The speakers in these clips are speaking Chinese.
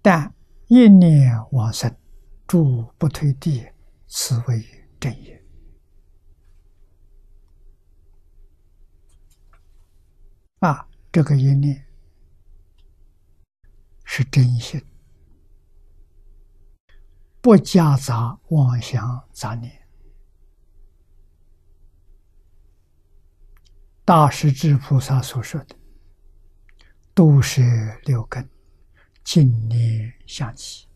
但一念往生，诸不退地，此为正业。啊，这个一念是真心，不夹杂妄想杂念。大势至菩萨所说的“都是六根，净念相继”，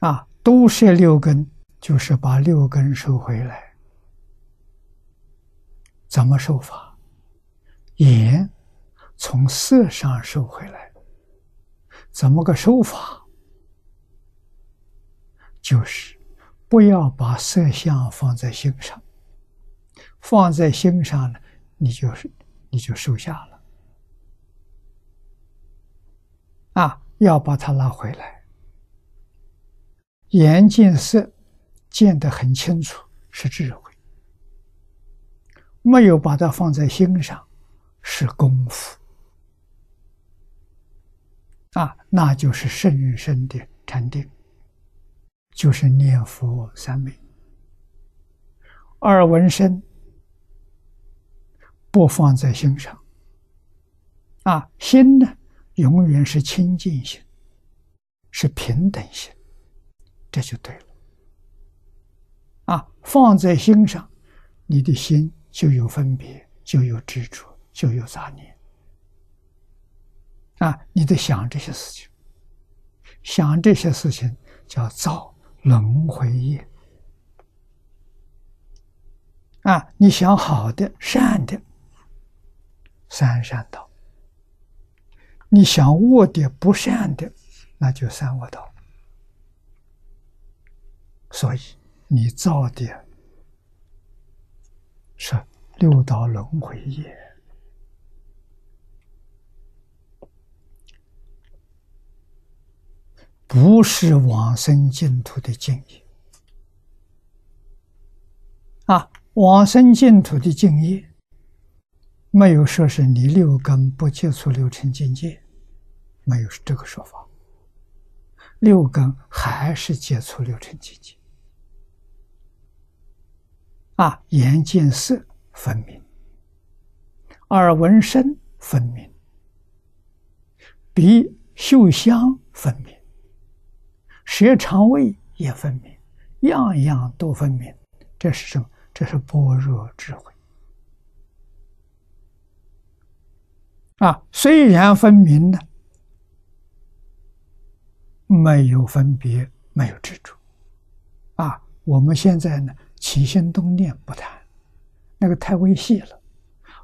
啊，都是六根，就是把六根收回来。怎么收法？眼从色上收回来，怎么个收法？就是不要把色相放在心上。放在心上了，你就是你就收下了要把它拉回来。眼见色见得很清楚，是智慧；没有把它放在心上，是功夫啊！那就是深深的禅定，就是念佛三昧、二闻声。不放在心上，啊，心呢，永远是清净心，是平等心，这就对了。啊，放在心上，你的心就有分别，就有执着，就有杂念。啊，你得想这些事情，想这些事情叫造轮回业。啊，你想好的、善的。三善道，你想恶的不善的，那就三恶道。所以你造的是六道轮回业，不是往生净土的境业啊！往生净土的境业。没有说是你六根不接触六尘境界，没有这个说法。六根还是接触六尘境界。啊，眼见色分明，耳闻声分明，鼻嗅香分明，舌肠胃也分明，样样都分明。这是什么？这是般若智慧。啊，虽然分明呢，没有分别，没有执着。啊，我们现在呢，起心动念不谈，那个太微细了，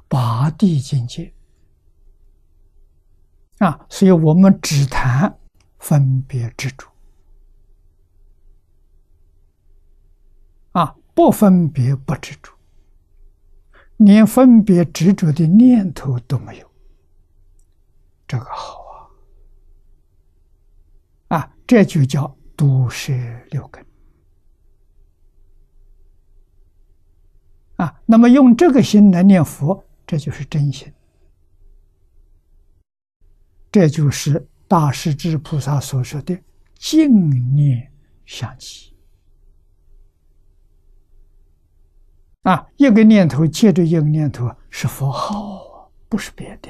八地境界。啊，所以我们只谈分别执着。啊，不分别不执着，连分别执着的念头都没有。这个好啊，啊，这就叫都摄六根啊。那么用这个心来念佛，这就是真心，这就是大势至菩萨所说的净念相继啊。一个念头接着一个念头是佛号，不是别的。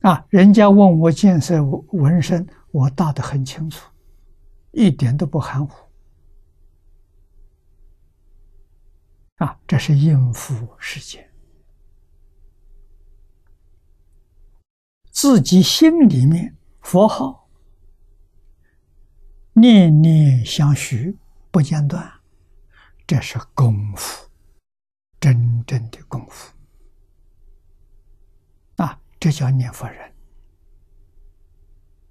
啊！人家问我见色闻声，我答得很清楚，一点都不含糊。啊，这是应付世间，自己心里面佛号念念相续不间断，这是功夫，真正的功夫。这叫念佛人。